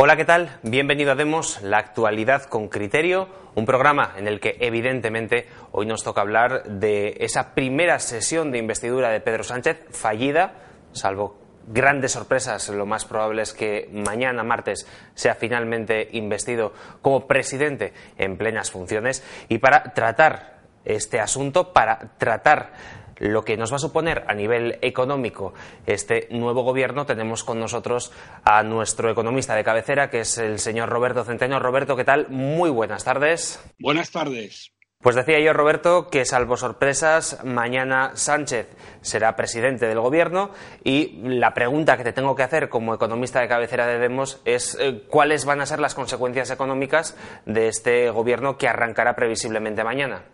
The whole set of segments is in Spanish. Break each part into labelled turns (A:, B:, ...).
A: Hola, ¿qué tal? Bienvenido a Demos, la actualidad con criterio, un programa en el que evidentemente hoy nos toca hablar de esa primera sesión de investidura de Pedro Sánchez fallida, salvo grandes sorpresas, lo más probable es que mañana, martes, sea finalmente investido como presidente en plenas funciones y para tratar este asunto, para tratar lo que nos va a suponer a nivel económico este nuevo gobierno, tenemos con nosotros a nuestro economista de cabecera, que es el señor Roberto Centeno. Roberto, ¿qué tal? Muy buenas tardes.
B: Buenas tardes.
A: Pues decía yo, Roberto, que salvo sorpresas, mañana Sánchez será presidente del gobierno y la pregunta que te tengo que hacer como economista de cabecera de Demos es eh, cuáles van a ser las consecuencias económicas de este gobierno que arrancará previsiblemente mañana.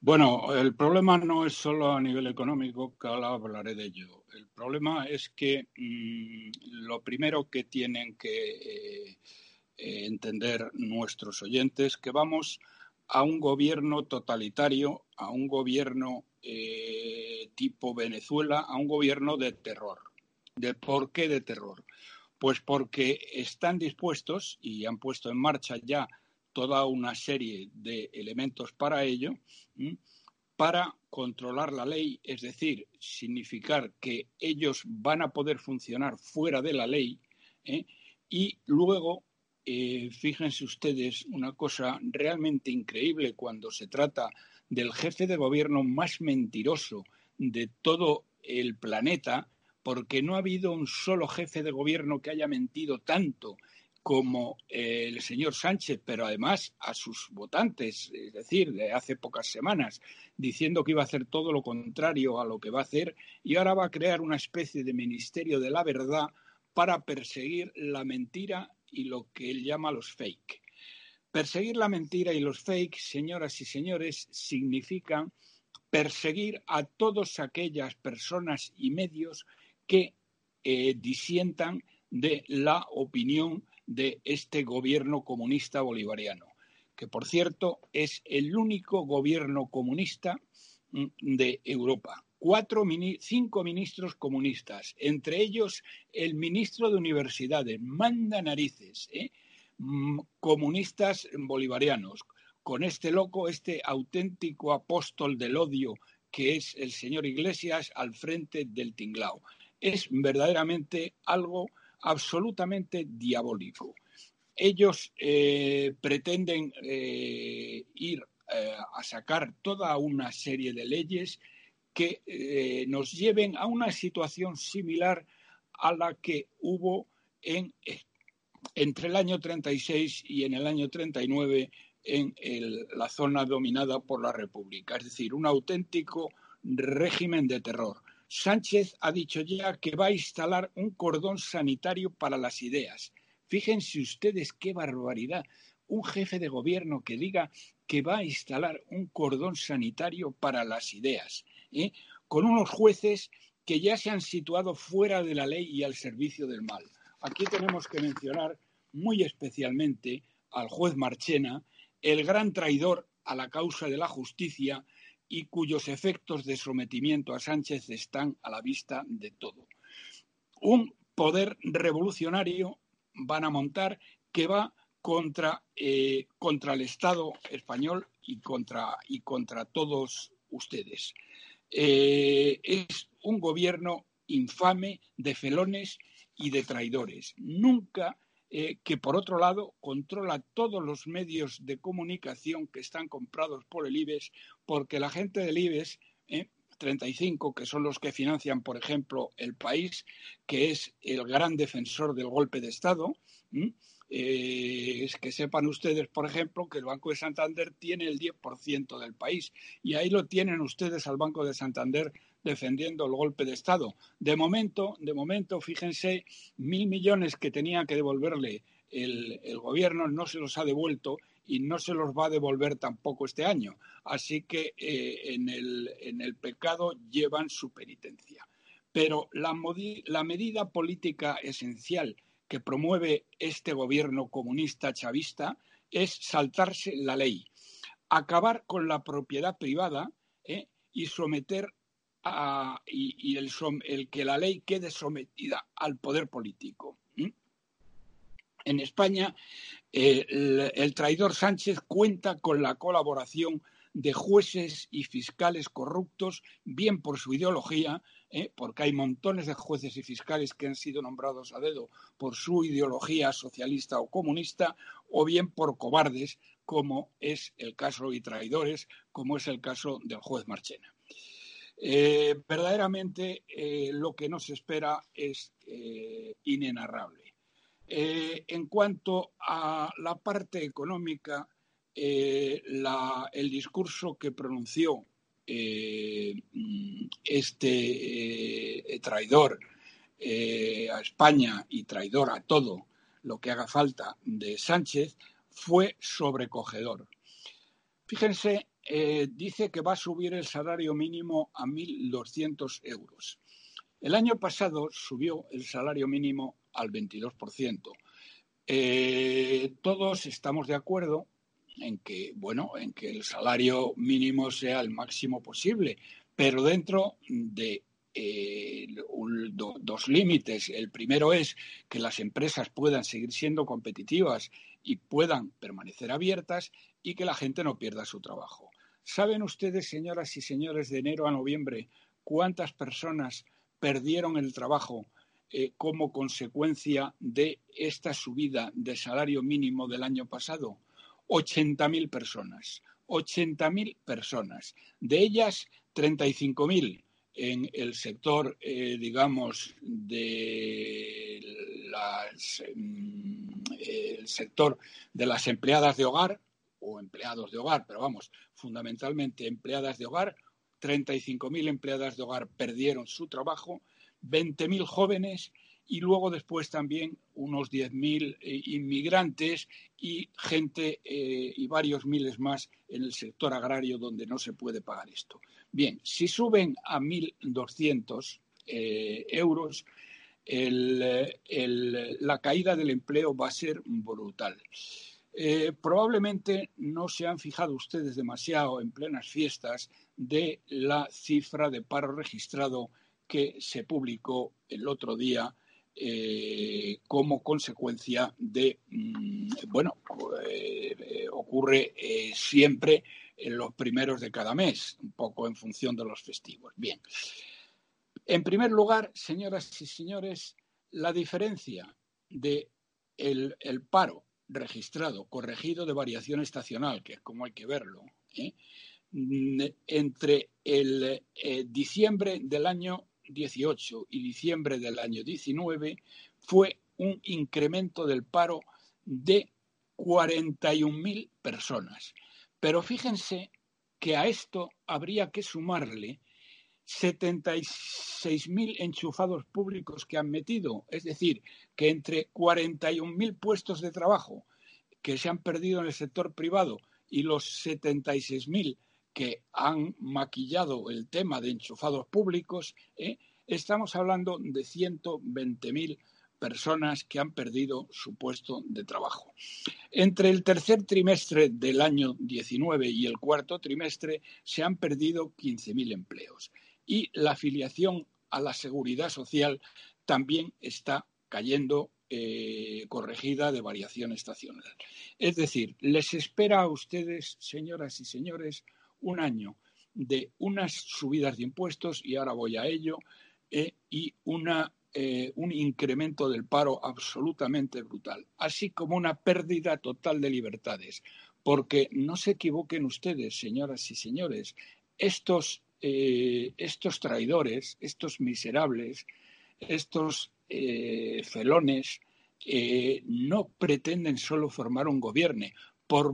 B: Bueno, el problema no es solo a nivel económico, que ahora hablaré de ello. El problema es que mmm, lo primero que tienen que eh, eh, entender nuestros oyentes que vamos a un gobierno totalitario, a un gobierno eh, tipo Venezuela, a un gobierno de terror. ¿De por qué de terror? Pues porque están dispuestos y han puesto en marcha ya toda una serie de elementos para ello, para controlar la ley, es decir, significar que ellos van a poder funcionar fuera de la ley ¿eh? y luego, eh, fíjense ustedes, una cosa realmente increíble cuando se trata del jefe de gobierno más mentiroso de todo el planeta, porque no ha habido un solo jefe de gobierno que haya mentido tanto como eh, el señor Sánchez, pero además a sus votantes, es decir, de hace pocas semanas, diciendo que iba a hacer todo lo contrario a lo que va a hacer y ahora va a crear una especie de ministerio de la verdad para perseguir la mentira y lo que él llama los fake. Perseguir la mentira y los fake, señoras y señores, significan perseguir a todas aquellas personas y medios que eh, disientan de la opinión de este gobierno comunista bolivariano, que por cierto es el único gobierno comunista mm, de Europa. Cuatro, cinco ministros comunistas, entre ellos el ministro de Universidades, manda narices, ¿eh? Mm, comunistas bolivarianos, con este loco, este auténtico apóstol del odio que es el señor Iglesias al frente del tinglao. Es verdaderamente algo absolutamente diabólico. Ellos eh, pretenden eh, ir eh, a sacar toda una serie de leyes que nos lleven a una situación similar a la que hubo en, entre el año 36 y en el año 39 en la zona dominada por la República, es decir, un auténtico régimen de terror. Sánchez ha dicho ya que va a instalar un cordón sanitario para las ideas. Fíjense ustedes qué barbaridad. Un jefe de gobierno que diga que va a instalar un cordón sanitario para las ideas, ¿eh? con unos jueces que ya se han situado fuera de la ley y al servicio del mal. Aquí tenemos que mencionar muy especialmente al juez Marchena, el gran traidor a la causa de la justicia y cuyos efectos de sometimiento a Sánchez están a la vista de todo. Un poder revolucionario van a montar que va contra, eh, contra el Estado español y contra, y contra todos ustedes. Eh, es un gobierno infame de felones y de traidores. Nunca eh, que por otro lado controla todos los medios de comunicación que están comprados por el IBEX, porque la gente del IBEX, eh, 35, que son los que financian, por ejemplo, el país, que es el gran defensor del golpe de Estado, eh, es que sepan ustedes, por ejemplo, que el Banco de Santander tiene el 10% del país y ahí lo tienen ustedes al Banco de Santander defendiendo el golpe de Estado. De momento, de momento, fíjense, mil millones que tenía que devolverle el, el gobierno no se los ha devuelto y no se los va a devolver tampoco este año. Así que eh, en, el, en, el, pecado llevan su penitencia. Pero la, medida política esencial que promueve este gobierno comunista chavista es saltarse la ley, acabar con la propiedad privada ¿eh? y someter y, el, que la ley quede sometida al poder político. En España, el, el traidor Sánchez cuenta con la colaboración de jueces y fiscales corruptos, bien por su ideología, ¿eh? porque hay montones de jueces y fiscales que han sido nombrados a dedo por su ideología socialista o comunista, o bien por cobardes, como es el caso, y traidores, como es el caso del juez Marchena. Eh, verdaderamente eh, lo que nos espera es inenarrable. en cuanto a la parte económica, el discurso que pronunció eh, este eh, traidor eh, a España y traidor a todo lo que haga falta de Sánchez fue sobrecogedor. Fíjense, dice que va a subir el salario mínimo a 1.200 euros. El año pasado subió el salario mínimo al 22%. todos estamos de acuerdo en que, bueno, en que el salario mínimo sea el máximo posible, pero dentro de eh, dos límites. El primero es que las empresas puedan seguir siendo competitivas y puedan permanecer abiertas y que la gente no pierda su trabajo. ¿Saben ustedes, señoras y señores, de enero a noviembre, cuántas personas perdieron el trabajo eh, como consecuencia de esta subida de salario mínimo del año pasado? 80.000 personas. 80.000 personas. De ellas, 35.000 en el sector, eh, digamos, de mm, sector de las empleadas de hogar o empleados de hogar, pero vamos, fundamentalmente empleadas de hogar. 35.000 empleadas de hogar perdieron su trabajo, 20.000 jóvenes y luego después también unos 10.000 eh, inmigrantes y gente eh, y varios miles más en el sector agrario donde no se puede pagar esto. Bien, si suben a 1.200 eh, euros, la caída del empleo va a ser brutal. Probablemente no se han fijado ustedes demasiado en plenas fiestas de la cifra de paro registrado que se publicó el otro día eh, como consecuencia de, mm, bueno, eh, ocurre eh, siempre en los primeros de cada mes, un poco en función de los festivos. Bien. En primer lugar, señoras y señores, la diferencia de el, paro registrado, corregido de variación estacional, que es como hay que verlo, mm, entre el diciembre del año 18 y diciembre del año 19 fue un incremento del paro de 41.000 personas. Pero fíjense que a esto habría que sumarle 76.000 enchufados públicos que han metido, es decir, que entre 41.000 puestos de trabajo que se han perdido en el sector privado y los 76.000 que han maquillado el tema de enchufados públicos, ¿eh? estamos hablando de 120.000 personas que han perdido su puesto de trabajo. Entre el tercer trimestre del año 19 y el cuarto trimestre se han perdido 15.000 empleos y la afiliación a la seguridad social también está cayendo eh, corregida de variación estacional. Es decir, les espera a ustedes, señoras y señores, un año de unas subidas de impuestos, y ahora voy a ello, eh, y una, eh, un incremento del paro absolutamente brutal, así como una pérdida total de libertades. Porque no se equivoquen ustedes, señoras y señores, estos, eh, estos traidores, estos miserables, estos felones, no pretenden solo formar un gobierno. Por,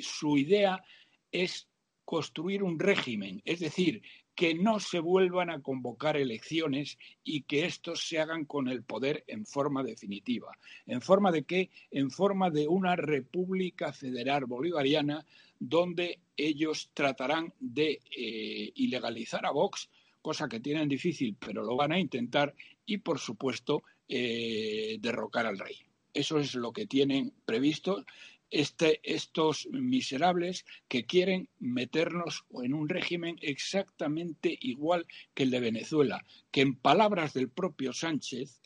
B: su idea es construir un régimen, es decir, que no se vuelvan a convocar elecciones y que estos se hagan con el poder en forma definitiva. ¿En forma de qué? En forma de una república federal bolivariana donde ellos tratarán de eh, ilegalizar a Vox, cosa que tienen difícil, pero lo van a intentar, y por supuesto eh, derrocar al rey. Eso es lo que tienen previsto este, estos miserables que quieren meternos en un régimen exactamente igual que el de Venezuela, que en palabras del propio Sánchez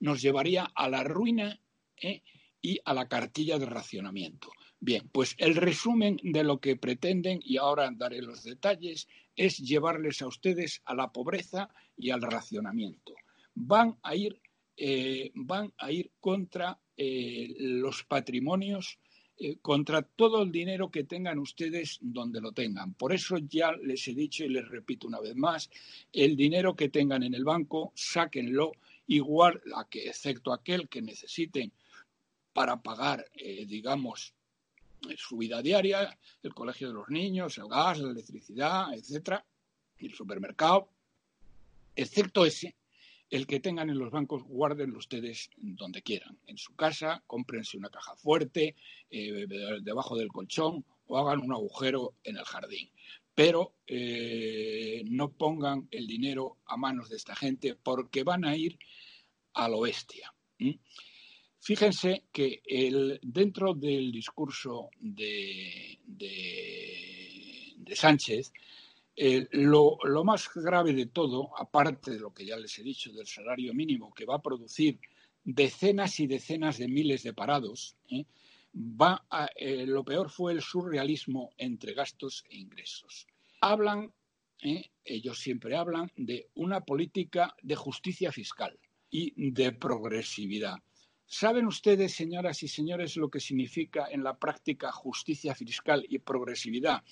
B: nos llevaría a la ruina ¿eh? y a la cartilla de racionamiento. Bien, pues el resumen de lo que pretenden, y ahora daré los detalles, es llevarles a ustedes a la pobreza y al racionamiento. Van a ir, eh, van a ir contra eh, los patrimonios eh, contra todo el dinero que tengan ustedes donde lo tengan. Por eso ya les he dicho y les repito una vez más, el dinero que tengan en el banco, sáquenlo igual a que, excepto aquel que necesiten para pagar, digamos, su vida diaria, el colegio de los niños, el gas, la electricidad, etcétera, el supermercado, excepto ese, el que tengan en los bancos, guárdenlo ustedes donde quieran. En su casa, cómprense una caja fuerte, eh, debajo del colchón o hagan un agujero en el jardín. Pero eh, no pongan el dinero a manos de esta gente porque van a ir a lo bestia. Fíjense que dentro del discurso de, de Sánchez, eh, lo, más grave de todo, aparte de lo que ya les he dicho del salario mínimo, que va a producir decenas y decenas de miles de parados, ¿eh? va eh, lo peor fue el surrealismo entre gastos e ingresos. Hablan, ellos siempre hablan, de una política de justicia fiscal y de progresividad. ¿Saben ustedes, señoras y señores, lo que significa en la práctica justicia fiscal y progresividad?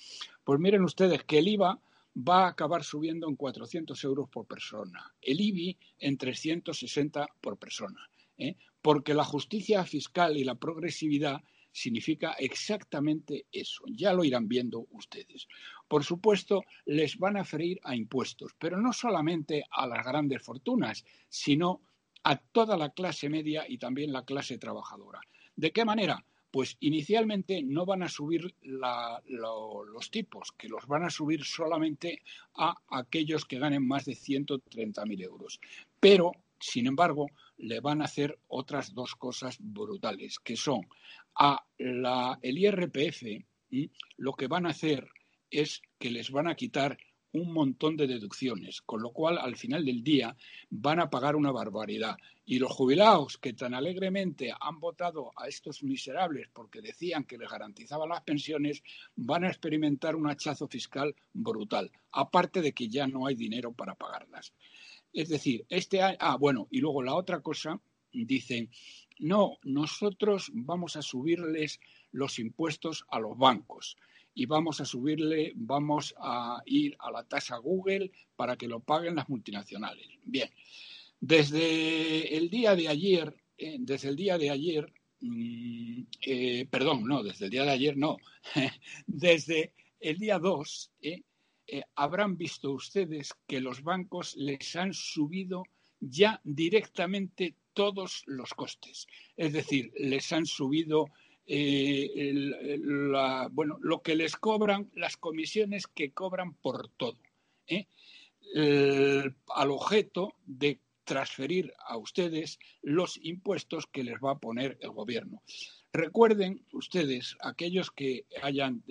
B: Pues miren ustedes que el IVA va a acabar subiendo en 400 euros por persona, el IBI en 360 por persona, ¿eh? porque la justicia fiscal y la progresividad significa exactamente eso. Ya lo irán viendo ustedes. Por supuesto, les van a ferir a impuestos, pero no solamente a las grandes fortunas, sino a toda la clase media y también la clase trabajadora. ¿De qué manera? pues inicialmente no van a subir los tipos, que los van a subir solamente a aquellos que ganen más de 130.000 euros. Pero, sin embargo, le van a hacer otras dos cosas brutales, que son a la, el IRPF, lo que van a hacer es que les van a quitar un montón de deducciones, con lo cual al final del día van a pagar una barbaridad. Y los jubilados que tan alegremente han votado a estos miserables porque decían que les garantizaban las pensiones, van a experimentar un hachazo fiscal brutal, aparte de que ya no hay dinero para pagarlas. Es decir, este año, ah, bueno, y luego la otra cosa, dicen, no, nosotros vamos a subirles los impuestos a los bancos y vamos a subirle, vamos a ir a la tasa Google para que lo paguen las multinacionales. Bien, desde el día de ayer, eh, desde el día de ayer, mm, eh, perdón, no, desde el día de ayer no, desde el día 2, eh, habrán visto ustedes que los bancos les han subido ya directamente todos los costes. Es decir, les han subido eh, bueno, lo que les cobran, las comisiones que cobran por todo, ¿eh? al objeto de transferir a ustedes los impuestos que les va a poner el gobierno. Recuerden ustedes, aquellos que hayan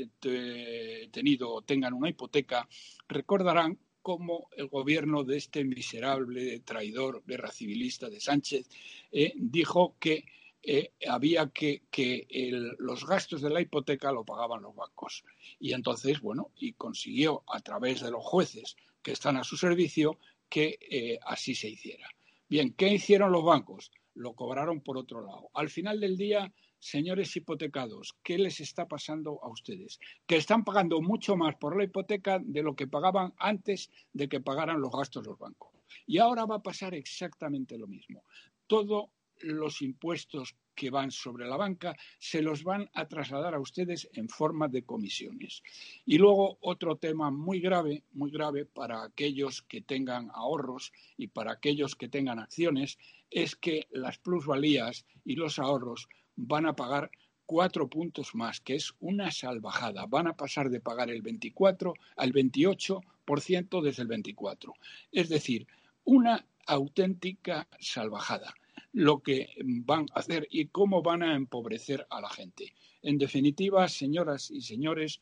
B: tenido o tengan una hipoteca, recordarán cómo el gobierno de este miserable traidor guerra civilista de Sánchez eh, dijo que eh, había que, que los gastos de la hipoteca lo pagaban los bancos. Y entonces, bueno, y consiguió a través de los jueces que están a su servicio que eh, así se hiciera. Bien, ¿qué hicieron los bancos? Lo cobraron por otro lado. Al final del día, señores hipotecados, ¿qué les está pasando a ustedes? Que están pagando mucho más por la hipoteca de lo que pagaban antes de que pagaran los gastos los bancos. Y ahora va a pasar exactamente lo mismo. Todo los impuestos que van sobre la banca se los van a trasladar a ustedes en forma de comisiones. Y luego otro tema muy grave, muy grave para aquellos que tengan ahorros y para aquellos que tengan acciones, es que las plusvalías y los ahorros van a pagar cuatro puntos más, que es una salvajada. Van a pasar de pagar el 24 al 28% desde el 24. Es decir, una auténtica salvajada lo que van a hacer y cómo van a empobrecer a la gente. En definitiva, señoras y señores,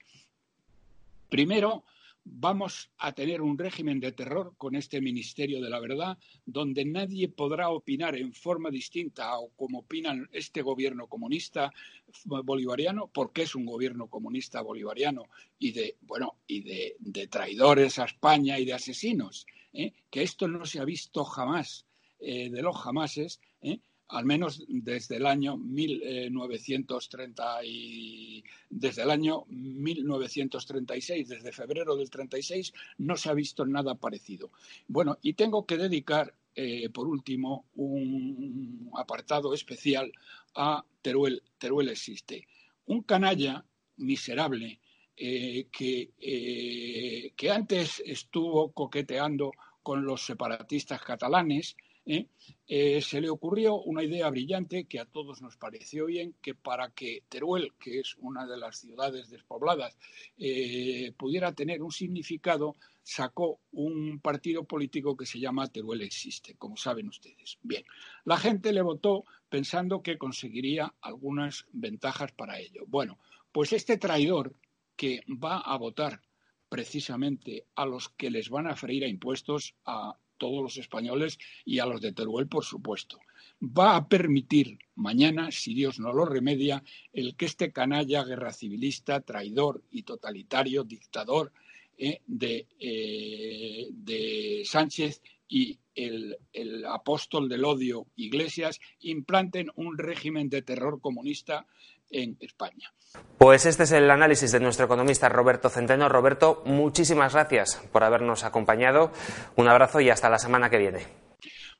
B: primero vamos a tener un régimen de terror con este Ministerio de la Verdad, donde nadie podrá opinar en forma distinta o como opinan este gobierno comunista bolivariano, porque es un gobierno comunista bolivariano y de bueno y de, traidores a España y de asesinos, ¿eh? que esto no se ha visto jamás eh, de los jamases, ¿eh? al menos desde el año 1930 y desde el año 1936, desde febrero del 36, no se ha visto nada parecido. Bueno, y tengo que dedicar, eh, por último, un apartado especial a Teruel. Teruel existe. Un canalla miserable que, que antes estuvo coqueteando con los separatistas catalanes, ¿eh? Se le ocurrió una idea brillante que a todos nos pareció bien, que para que Teruel, que es una de las ciudades despobladas, eh, pudiera tener un significado, sacó un partido político que se llama Teruel Existe, como saben ustedes. Bien, la gente le votó pensando que conseguiría algunas ventajas para ello. Bueno, pues este traidor que va a votar precisamente a los que les van a freír a impuestos a todos los españoles y a los de Teruel, por supuesto. Va a permitir mañana, si Dios no lo remedia, el que este canalla guerra civilista, traidor y totalitario, dictador eh, de, eh, de Sánchez y el, el, apóstol del odio Iglesias implanten un régimen de terror comunista en España.
A: Pues este es el análisis de nuestro economista Roberto Centeno. Roberto, muchísimas gracias por habernos acompañado. Un abrazo y hasta la semana que viene.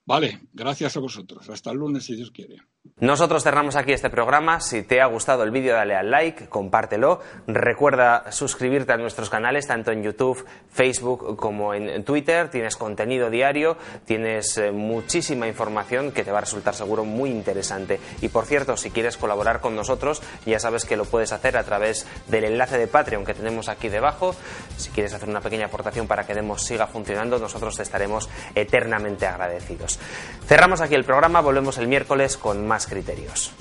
B: Vale, gracias a vosotros. Hasta el lunes, si Dios quiere.
A: Nosotros cerramos aquí este programa. Si te ha gustado el vídeo, dale al like, compártelo. Recuerda suscribirte a nuestros canales, tanto en YouTube, Facebook como en Twitter. Tienes contenido diario, tienes eh, muchísima información que te va a resultar seguro muy interesante. Y por cierto, si quieres colaborar con nosotros, ya sabes que lo puedes hacer a través del enlace de Patreon que tenemos aquí debajo. Si quieres hacer una pequeña aportación para que Demos siga funcionando, nosotros te estaremos eternamente agradecidos. Cerramos aquí el programa, volvemos el miércoles con más criterios.